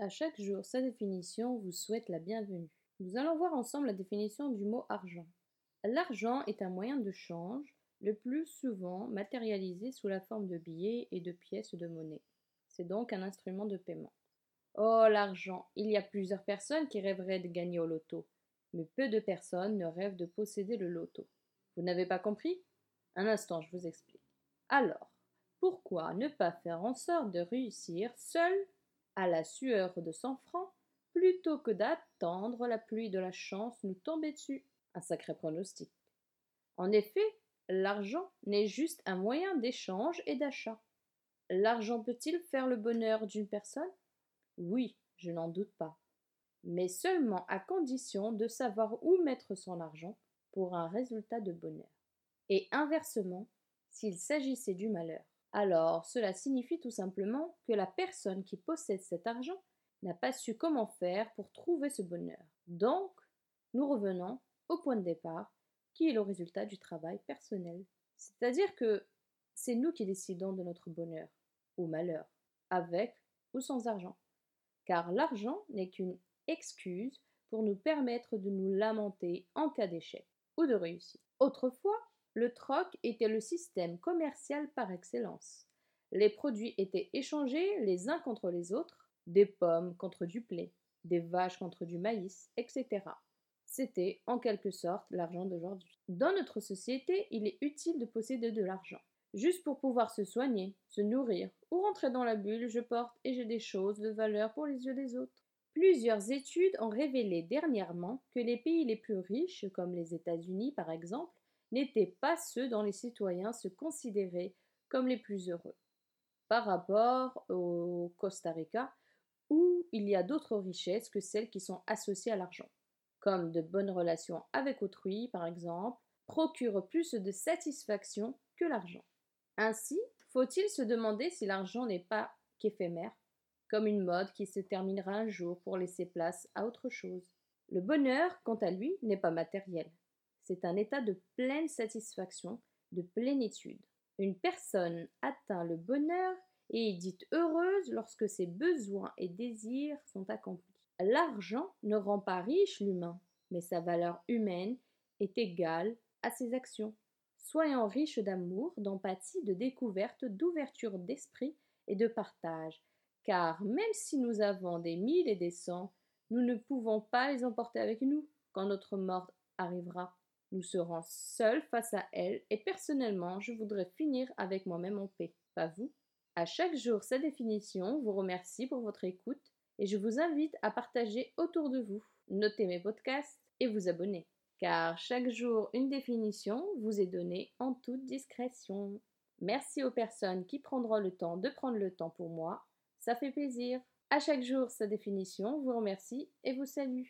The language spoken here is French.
À chaque jour, sa définition vous souhaite la bienvenue. Nous allons voir ensemble la définition du mot argent. L'argent est un moyen de change, le plus souvent matérialisé sous la forme de billets et de pièces de monnaie. C'est donc un instrument de paiement. Oh, l'argent Il y a plusieurs personnes qui rêveraient de gagner au loto, mais peu de personnes ne rêvent de posséder le loto. Vous n'avez pas compris? Un instant, je vous explique. Alors, pourquoi ne pas faire en sorte de réussir seul? À la sueur de cent francs plutôt que d'attendre la pluie de la chance nous tomber dessus. Un sacré pronostic. En effet, l'argent n'est juste un moyen d'échange et d'achat. L'argent peut-il faire le bonheur d'une personne? Oui, je n'en doute pas. Mais seulement à condition de savoir où mettre son argent pour un résultat de bonheur. Et inversement, s'il s'agissait du malheur. Alors, cela signifie tout simplement que la personne qui possède cet argent n'a pas su comment faire pour trouver ce bonheur. Donc, nous revenons au point de départ, qui est le résultat du travail personnel. C'est-à-dire que c'est nous qui décidons de notre bonheur ou malheur, avec ou sans argent. Car l'argent n'est qu'une excuse pour nous permettre de nous lamenter en cas d'échec ou de réussite. Autrefois, le troc était le système commercial par excellence. Les produits étaient échangés les uns contre les autres, des pommes contre du blé, des vaches contre du maïs, etc. C'était en quelque sorte l'argent d'aujourd'hui. Dans notre société, il est utile de posséder de l'argent. Juste pour pouvoir se soigner, se nourrir ou rentrer dans la bulle, je porte et j'ai des choses de valeur pour les yeux des autres. Plusieurs études ont révélé dernièrement que les pays les plus riches, comme les États-Unis par exemple, n'étaient pas ceux dont les citoyens se considéraient comme les plus heureux, par rapport au Costa Rica, où il y a d'autres richesses que celles qui sont associées à l'argent, comme de bonnes relations avec autrui, par exemple, procurent plus de satisfaction que l'argent. Ainsi, faut-il se demander si l'argent n'est pas qu'éphémère, comme une mode qui se terminera un jour pour laisser place à autre chose. Le bonheur, quant à lui, n'est pas matériel c'est un état de pleine satisfaction, de plénitude. Une personne atteint le bonheur et est dite heureuse lorsque ses besoins et désirs sont accomplis. L'argent ne rend pas riche l'humain, mais sa valeur humaine est égale à ses actions. Soyons riches d'amour, d'empathie, de découverte, d'ouverture d'esprit et de partage, car même si nous avons des mille et des cents, nous ne pouvons pas les emporter avec nous quand notre mort arrivera. Nous serons seuls face à elle et personnellement, je voudrais finir avec moi-même en paix. Pas vous À chaque jour, sa définition vous remercie pour votre écoute et je vous invite à partager autour de vous. Notez mes podcasts et vous abonner. Car chaque jour, une définition vous est donnée en toute discrétion. Merci aux personnes qui prendront le temps de prendre le temps pour moi. Ça fait plaisir. À chaque jour, sa définition vous remercie et vous salue.